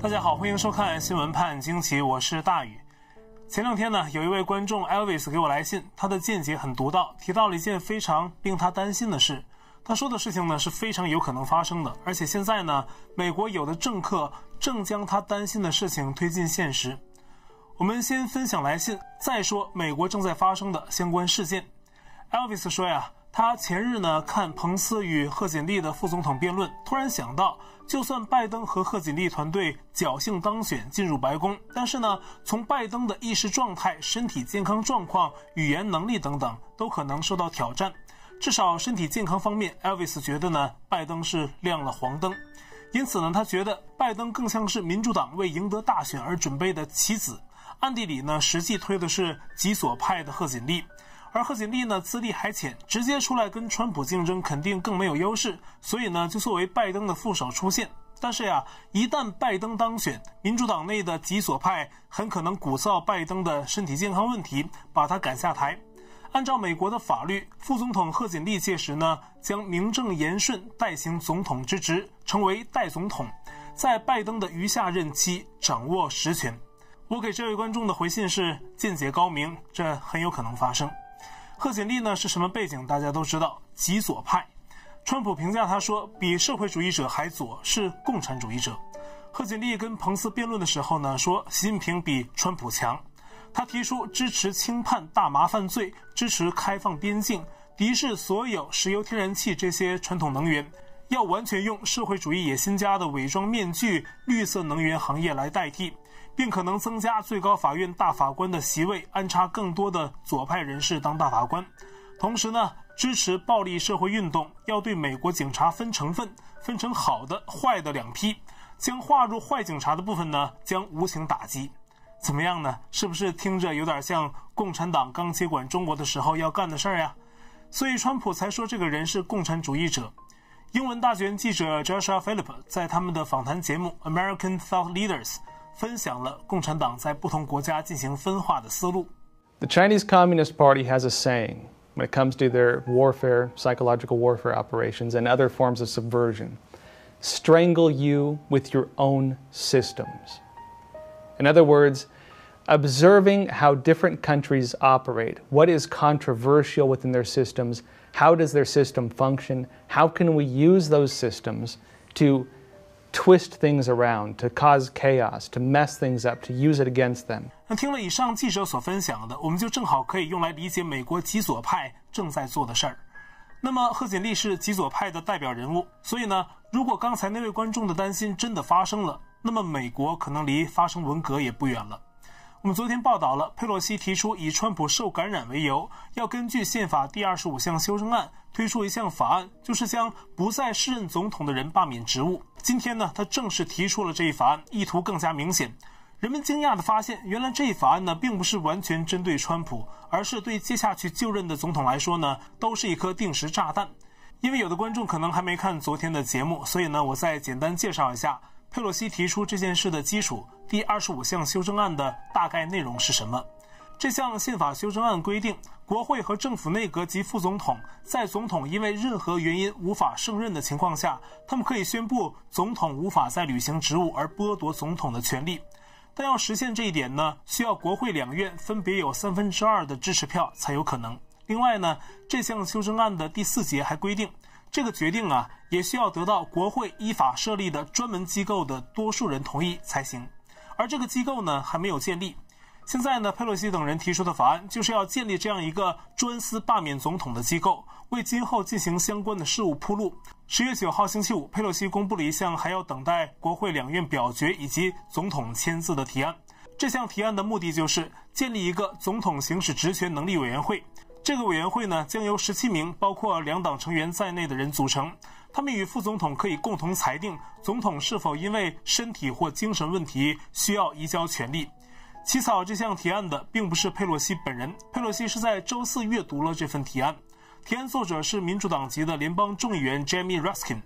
大家好，欢迎收看新闻判惊奇，我是大宇。前两天呢，有一位观众 Elvis 给我来信，他的见解很独到，提到了一件非常令他担心的事。他说的事情呢是非常有可能发生的，而且现在呢，美国有的政客正将他担心的事情推进现实。我们先分享来信，再说美国正在发生的相关事件。Elvis 说呀。他前日呢看彭斯与贺锦丽的副总统辩论，突然想到，就算拜登和贺锦丽团队侥幸当选进入白宫，但是呢，从拜登的意识状态、身体健康状况、语言能力等等，都可能受到挑战。至少身体健康方面，Elvis 觉得呢，拜登是亮了黄灯。因此呢，他觉得拜登更像是民主党为赢得大选而准备的棋子，暗地里呢，实际推的是极左派的贺锦丽。而贺锦丽呢，资历还浅，直接出来跟川普竞争肯定更没有优势，所以呢，就作为拜登的副手出现。但是呀，一旦拜登当选，民主党内的极左派很可能鼓噪拜登的身体健康问题，把他赶下台。按照美国的法律，副总统贺锦丽届时呢，将名正言顺代行总统之职，成为代总统，在拜登的余下任期掌握实权。我给这位观众的回信是：见解高明，这很有可能发生。贺锦丽呢是什么背景？大家都知道，极左派。川普评价他说，比社会主义者还左，是共产主义者。贺锦丽跟彭斯辩论的时候呢，说习近平比川普强。他提出支持轻判大麻犯罪，支持开放边境，敌视所有石油、天然气这些传统能源，要完全用社会主义野心家的伪装面具——绿色能源行业来代替。并可能增加最高法院大法官的席位，安插更多的左派人士当大法官。同时呢，支持暴力社会运动，要对美国警察分成分，分成好的、坏的两批，将划入坏警察的部分呢，将无情打击。怎么样呢？是不是听着有点像共产党刚接管中国的时候要干的事儿呀？所以川普才说这个人是共产主义者。英文大学记者 Joshua Philip 在他们的访谈节目《American Thought Leaders》。分享了共产党在不同国家进行分化的思路。The Chinese Communist Party has a saying when it comes to their warfare, psychological warfare operations, and other forms of subversion strangle you with your own systems. In other words, observing how different countries operate, what is controversial within their systems, how does their system function, how can we use those systems to twist things around, to cause chaos, to mess things up, to use it against them. 那听了以上记者所分享的，我们就正好可以用来理解美国极左派正在做的事儿。那么贺锦丽是极左派的代表人物，所以呢，如果刚才那位观众的担心真的发生了，那么美国可能离发生文革也不远了。我们昨天报道了，佩洛西提出以川普受感染为由，要根据宪法第二十五项修正案推出一项法案，就是将不再适任总统的人罢免职务。今天呢，他正式提出了这一法案，意图更加明显。人们惊讶地发现，原来这一法案呢，并不是完全针对川普，而是对接下去就任的总统来说呢，都是一颗定时炸弹。因为有的观众可能还没看昨天的节目，所以呢，我再简单介绍一下。佩洛西提出这件事的基础，第二十五项修正案的大概内容是什么？这项宪法修正案规定，国会和政府内阁及副总统在总统因为任何原因无法胜任的情况下，他们可以宣布总统无法再履行职务而剥夺总统的权利。但要实现这一点呢，需要国会两院分别有三分之二的支持票才有可能。另外呢，这项修正案的第四节还规定。这个决定啊，也需要得到国会依法设立的专门机构的多数人同意才行，而这个机构呢，还没有建立。现在呢，佩洛西等人提出的法案就是要建立这样一个专司罢免总统的机构，为今后进行相关的事务铺路。十月九号星期五，佩洛西公布了一项还要等待国会两院表决以及总统签字的提案。这项提案的目的就是建立一个总统行使职权能力委员会。这个委员会呢，将由十七名包括两党成员在内的人组成，他们与副总统可以共同裁定总统是否因为身体或精神问题需要移交权力。起草这项提案的并不是佩洛西本人，佩洛西是在周四阅读了这份提案。提案作者是民主党籍的联邦众议员 Jamie Raskin。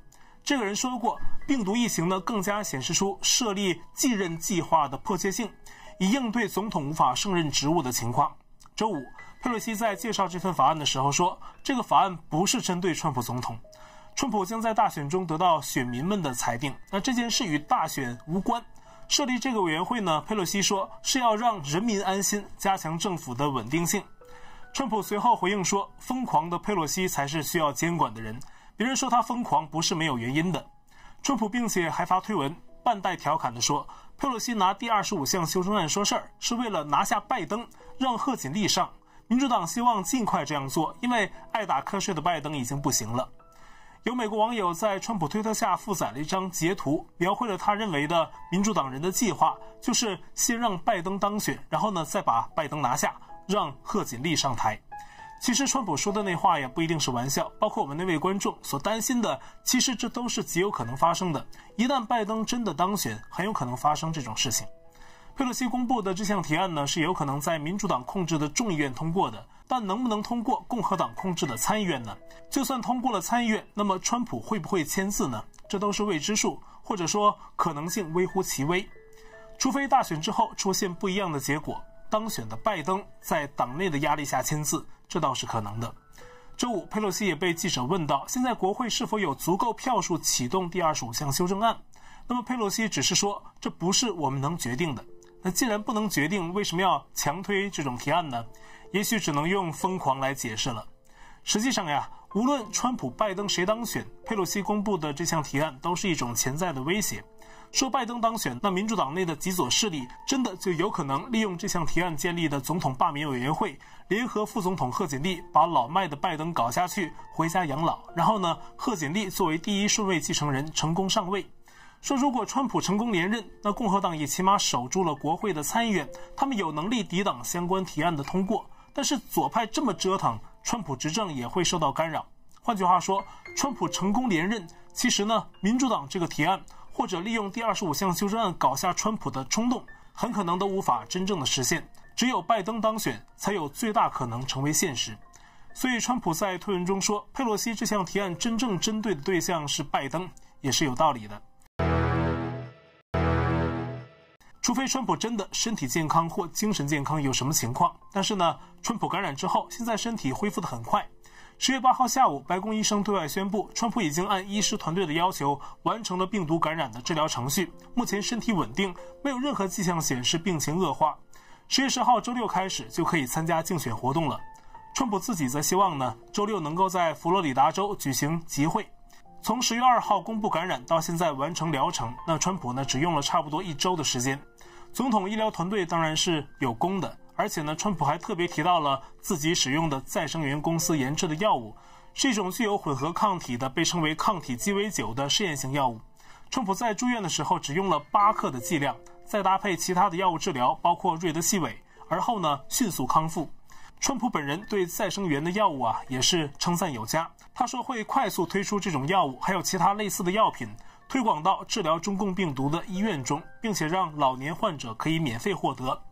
这个人说过，病毒疫情呢更加显示出设立继任计划的迫切性，以应对总统无法胜任职务的情况。周五。佩洛西在介绍这份法案的时候说：“这个法案不是针对川普总统，川普将在大选中得到选民们的裁定。那这件事与大选无关。设立这个委员会呢，佩洛西说是要让人民安心，加强政府的稳定性。川普随后回应说：“疯狂的佩洛西才是需要监管的人，别人说他疯狂不是没有原因的。”川普并且还发推文，半带调侃地说：“佩洛西拿第二十五项修正案说事儿，是为了拿下拜登，让贺锦丽上。民主党希望尽快这样做，因为爱打瞌睡的拜登已经不行了。”有美国网友在川普推特下附载了一张截图，描绘了他认为的民主党人的计划，就是先让拜登当选，然后呢再把拜登拿下，让贺锦丽上台。其实川普说的那话也不一定是玩笑，包括我们那位观众所担心的，其实这都是极有可能发生的。一旦拜登真的当选，很有可能发生这种事情。佩洛西公布的这项提案呢，是有可能在民主党控制的众议院通过的，但能不能通过共和党控制的参议院呢？就算通过了参议院，那么川普会不会签字呢？这都是未知数，或者说可能性微乎其微。除非大选之后出现不一样的结果，当选的拜登在党内的压力下签字，这倒是可能的。周五，佩洛西也被记者问到，现在国会是否有足够票数启动第二十五项修正案？那么佩洛西只是说，这不是我们能决定的。那既然不能决定，为什么要强推这种提案呢？也许只能用疯狂来解释了。实际上呀，无论川普、拜登谁当选，佩洛西公布的这项提案都是一种潜在的威胁。说拜登当选，那民主党内的极左势力真的就有可能利用这项提案建立的总统罢免委员会，联合副总统贺锦丽，把老迈的拜登搞下去，回家养老。然后呢，贺锦丽作为第一顺位继承人成功上位。说，如果川普成功连任，那共和党也起码守住了国会的参议院，他们有能力抵挡相关提案的通过。但是左派这么折腾，川普执政也会受到干扰。换句话说，川普成功连任，其实呢，民主党这个提案或者利用第二十五项修正案搞下川普的冲动，很可能都无法真正的实现。只有拜登当选，才有最大可能成为现实。所以，川普在推文中说，佩洛西这项提案真正针对的对象是拜登，也是有道理的。除非川普真的身体健康或精神健康有什么情况，但是呢，川普感染之后，现在身体恢复得很快。十月八号下午，白宫医生对外宣布，川普已经按医师团队的要求完成了病毒感染的治疗程序，目前身体稳定，没有任何迹象显示病情恶化。十月十号周六开始就可以参加竞选活动了。川普自己则希望呢，周六能够在佛罗里达州举行集会。从十月二号公布感染到现在完成疗程，那川普呢，只用了差不多一周的时间。总统医疗团队当然是有功的，而且呢，川普还特别提到了自己使用的再生元公司研制的药物，是一种具有混合抗体的，被称为抗体鸡尾酒的试验性药物。川普在住院的时候只用了八克的剂量，再搭配其他的药物治疗，包括瑞德西韦，而后呢，迅速康复。川普本人对再生元的药物啊，也是称赞有加，他说会快速推出这种药物，还有其他类似的药品。推广到治疗中共病毒的医院中，并且让老年患者可以免费获得。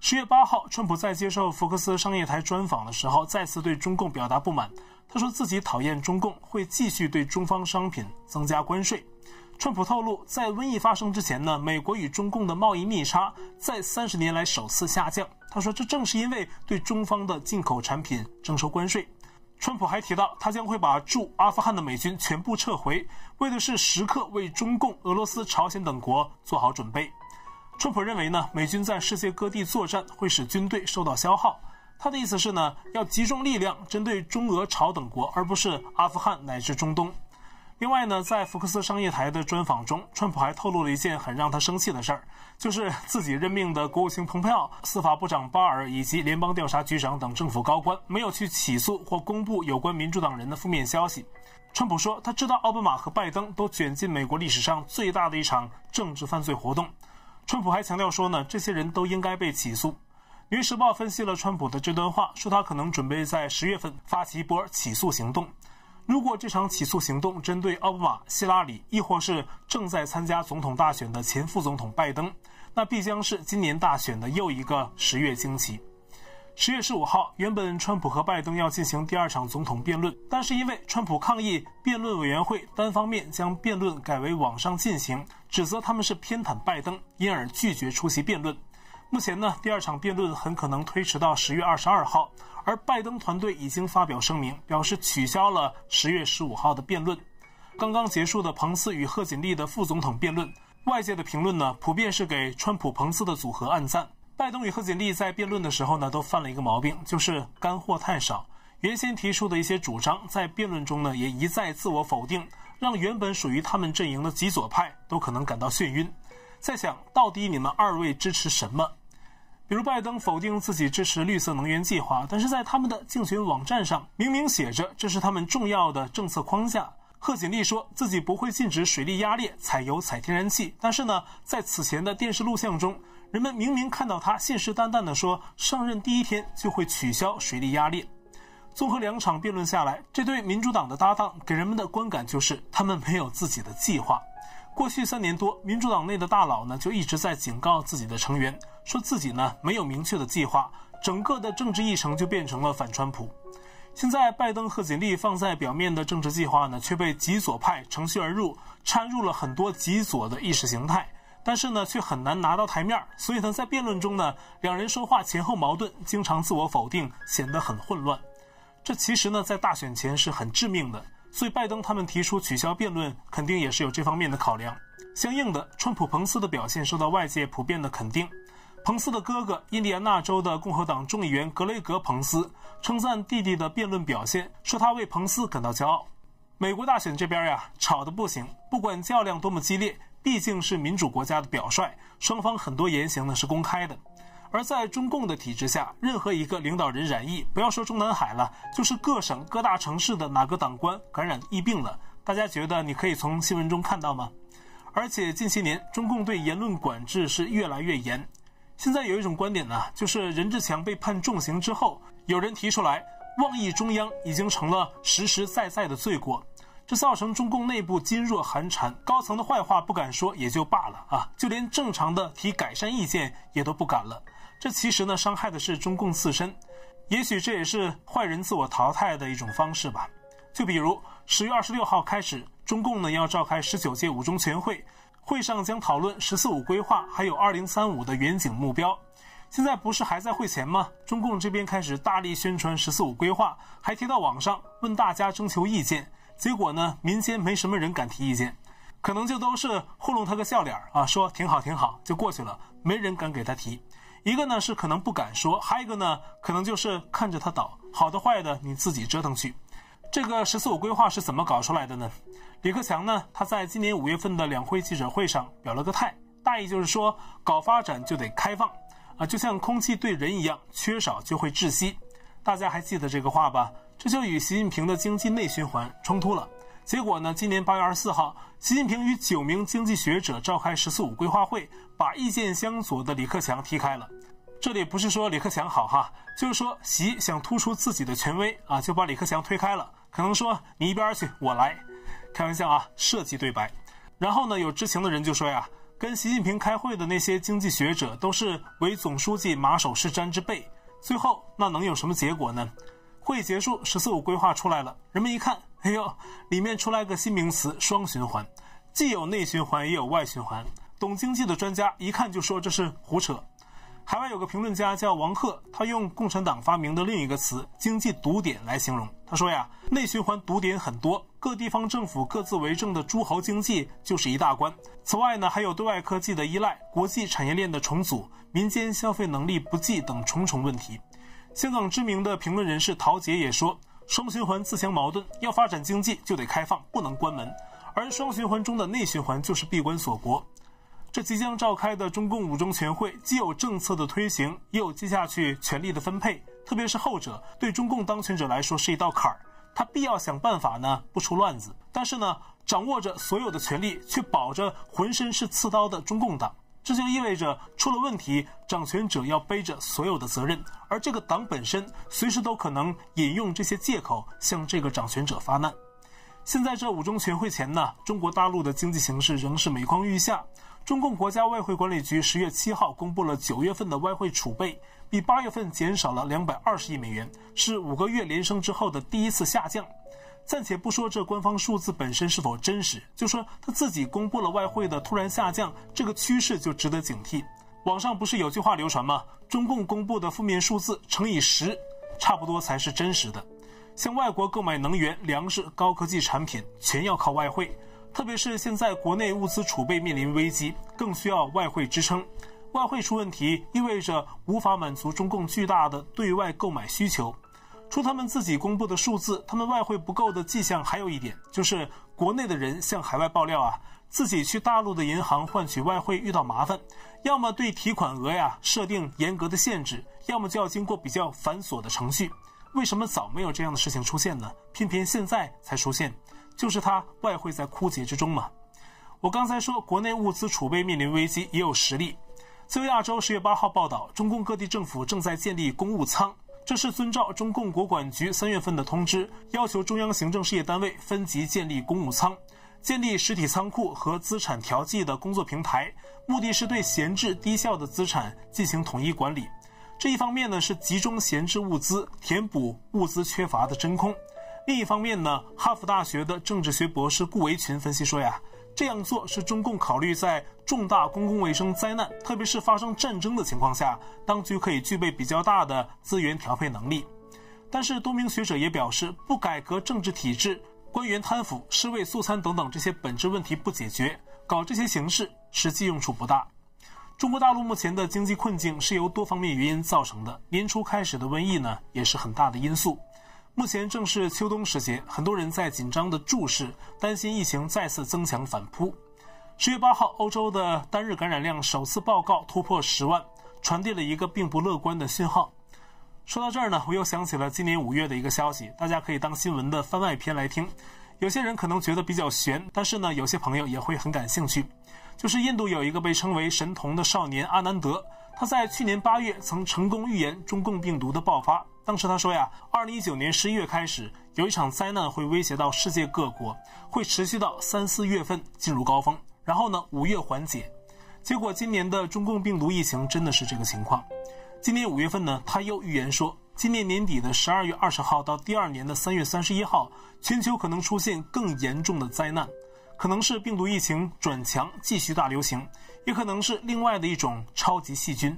十月八号，川普在接受福克斯商业台专访的时候，再次对中共表达不满。他说自己讨厌中共，会继续对中方商品增加关税。川普透露，在瘟疫发生之前呢，美国与中共的贸易逆差在三十年来首次下降。他说，这正是因为对中方的进口产品征收关税。川普还提到，他将会把驻阿富汗的美军全部撤回，为的是时刻为中共、俄罗斯、朝鲜等国做好准备。川普认为呢，美军在世界各地作战会使军队受到消耗。他的意思是呢，要集中力量针对中俄朝等国，而不是阿富汗乃至中东。另外呢，在福克斯商业台的专访中，川普还透露了一件很让他生气的事儿，就是自己任命的国务卿蓬佩奥、司法部长巴尔以及联邦调查局长等政府高官没有去起诉或公布有关民主党人的负面消息。川普说，他知道奥巴马和拜登都卷进美国历史上最大的一场政治犯罪活动。川普还强调说呢，这些人都应该被起诉。《纽约时报》分析了川普的这段话，说他可能准备在十月份发起一波起诉行动。如果这场起诉行动针对奥巴马、希拉里，亦或是正在参加总统大选的前副总统拜登，那必将是今年大选的又一个十月惊奇。十月十五号，原本川普和拜登要进行第二场总统辩论，但是因为川普抗议辩论委员会单方面将辩论改为网上进行，指责他们是偏袒拜登，因而拒绝出席辩论。目前呢，第二场辩论很可能推迟到十月二十二号，而拜登团队已经发表声明，表示取消了十月十五号的辩论。刚刚结束的彭斯与贺锦丽的副总统辩论，外界的评论呢，普遍是给川普彭斯的组合按赞。拜登与贺锦丽在辩论的时候呢，都犯了一个毛病，就是干货太少。原先提出的一些主张，在辩论中呢，也一再自我否定，让原本属于他们阵营的极左派都可能感到眩晕，在想到底你们二位支持什么？比如拜登否定自己支持绿色能源计划，但是在他们的竞选网站上明明写着这是他们重要的政策框架。贺锦丽说自己不会禁止水力压裂、采油、采天然气，但是呢，在此前的电视录像中，人们明明看到他信誓旦旦地说上任第一天就会取消水力压裂。综合两场辩论下来，这对民主党的搭档给人们的观感就是他们没有自己的计划。过去三年多，民主党内的大佬呢就一直在警告自己的成员，说自己呢没有明确的计划，整个的政治议程就变成了反川普。现在拜登贺锦丽放在表面的政治计划呢，却被极左派乘虚而入，掺入了很多极左的意识形态，但是呢却很难拿到台面。所以呢，在辩论中呢，两人说话前后矛盾，经常自我否定，显得很混乱。这其实呢，在大选前是很致命的，所以拜登他们提出取消辩论，肯定也是有这方面的考量。相应的，川普彭斯的表现受到外界普遍的肯定。彭斯的哥哥，印第安纳州的共和党众议员格雷格·彭斯称赞弟弟的辩论表现，说他为彭斯感到骄傲。美国大选这边呀，吵得不行，不管较量多么激烈，毕竟是民主国家的表率，双方很多言行呢是公开的。而在中共的体制下，任何一个领导人染疫，不要说中南海了，就是各省各大城市的哪个党官感染疫病了，大家觉得你可以从新闻中看到吗？而且近些年，中共对言论管制是越来越严。现在有一种观点呢，就是任志强被判重刑之后，有人提出来，妄议中央已经成了实实在在的罪过。这造成中共内部噤若寒蝉，高层的坏话不敢说也就罢了啊，就连正常的提改善意见也都不敢了。这其实呢，伤害的是中共自身，也许这也是坏人自我淘汰的一种方式吧。就比如十月二十六号开始，中共呢要召开十九届五中全会，会上将讨论“十四五”规划，还有二零三五的远景目标。现在不是还在会前吗？中共这边开始大力宣传“十四五”规划，还贴到网上问大家征求意见。结果呢，民间没什么人敢提意见，可能就都是糊弄他个笑脸啊，说挺好挺好就过去了，没人敢给他提。一个呢是可能不敢说，还有一个呢可能就是看着他倒，好的坏的你自己折腾去。这个“十四五”规划是怎么搞出来的呢？李克强呢他在今年五月份的两会记者会上表了个态，大意就是说搞发展就得开放啊，就像空气对人一样，缺少就会窒息。大家还记得这个话吧？这就与习近平的经济内循环冲突了。结果呢，今年八月二十四号，习近平与九名经济学者召开“十四五”规划会，把意见相左的李克强踢开了。这里不是说李克强好哈，就是说习想突出自己的权威啊，就把李克强推开了。可能说你一边去，我来。开玩笑啊，设计对白。然后呢，有知情的人就说呀，跟习近平开会的那些经济学者都是唯总书记马首是瞻之辈。最后那能有什么结果呢？会结束，十四五规划出来了。人们一看，哎呦，里面出来个新名词“双循环”，既有内循环，也有外循环。懂经济的专家一看就说这是胡扯。海外有个评论家叫王鹤，他用共产党发明的另一个词“经济堵点”来形容。他说呀，内循环堵点很多，各地方政府各自为政的诸侯经济就是一大关。此外呢，还有对外科技的依赖、国际产业链的重组、民间消费能力不济等重重问题。香港知名的评论人士陶杰也说：“双循环自相矛盾，要发展经济就得开放，不能关门；而双循环中的内循环就是闭关锁国。”这即将召开的中共五中全会，既有政策的推行，也有接下去权力的分配，特别是后者，对中共当权者来说是一道坎儿。他必要想办法呢，不出乱子，但是呢，掌握着所有的权力，却保着浑身是刺刀的中共党。这就意味着出了问题，掌权者要背着所有的责任，而这个党本身随时都可能引用这些借口向这个掌权者发难。现在这五中全会前呢，中国大陆的经济形势仍是每况愈下。中共国家外汇管理局十月七号公布了九月份的外汇储备，比八月份减少了两百二十亿美元，是五个月连升之后的第一次下降。暂且不说这官方数字本身是否真实，就说他自己公布了外汇的突然下降，这个趋势就值得警惕。网上不是有句话流传吗？中共公布的负面数字乘以十，差不多才是真实的。向外国购买能源、粮食、高科技产品，全要靠外汇。特别是现在国内物资储备面临危机，更需要外汇支撑。外汇出问题，意味着无法满足中共巨大的对外购买需求。除他们自己公布的数字，他们外汇不够的迹象还有一点，就是国内的人向海外爆料啊，自己去大陆的银行换取外汇遇到麻烦，要么对提款额呀设定严格的限制，要么就要经过比较繁琐的程序。为什么早没有这样的事情出现呢？偏偏现在才出现，就是他外汇在枯竭之中嘛。我刚才说国内物资储备面临危机，也有实例。自由亚洲十月八号报道，中共各地政府正在建立公务仓，这是遵照中共国管局三月份的通知，要求中央行政事业单位分级建立公务仓，建立实体仓库和资产调剂的工作平台，目的是对闲置低效的资产进行统一管理。这一方面呢，是集中闲置物资，填补物资缺乏的真空；另一方面呢，哈佛大学的政治学博士顾维群分析说呀，这样做是中共考虑在重大公共卫生灾难，特别是发生战争的情况下，当局可以具备比较大的资源调配能力。但是多名学者也表示，不改革政治体制，官员贪腐、尸位素餐等等这些本质问题不解决，搞这些形式实际用处不大。中国大陆目前的经济困境是由多方面原因造成的。年初开始的瘟疫呢，也是很大的因素。目前正是秋冬时节，很多人在紧张的注视，担心疫情再次增强反扑。十月八号，欧洲的单日感染量首次报告突破十万，传递了一个并不乐观的信号。说到这儿呢，我又想起了今年五月的一个消息，大家可以当新闻的番外篇来听。有些人可能觉得比较悬，但是呢，有些朋友也会很感兴趣。就是印度有一个被称为神童的少年阿南德，他在去年八月曾成功预言中共病毒的爆发。当时他说呀，二零一九年十一月开始，有一场灾难会威胁到世界各国，会持续到三四月份进入高峰，然后呢，五月缓解。结果今年的中共病毒疫情真的是这个情况。今年五月份呢，他又预言说，今年年底的十二月二十号到第二年的三月三十一号，全球可能出现更严重的灾难。可能是病毒疫情转强，继续大流行，也可能是另外的一种超级细菌。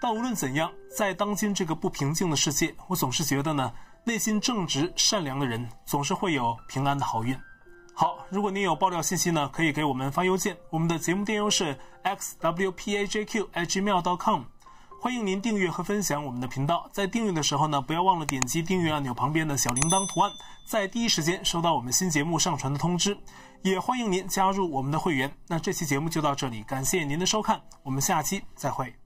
但无论怎样，在当今这个不平静的世界，我总是觉得呢，内心正直善良的人总是会有平安的好运。好，如果您有爆料信息呢，可以给我们发邮件，我们的节目电邮是 xwpajq@gmail.com。欢迎您订阅和分享我们的频道，在订阅的时候呢，不要忘了点击订阅按钮旁边的小铃铛图案，在第一时间收到我们新节目上传的通知。也欢迎您加入我们的会员。那这期节目就到这里，感谢您的收看，我们下期再会。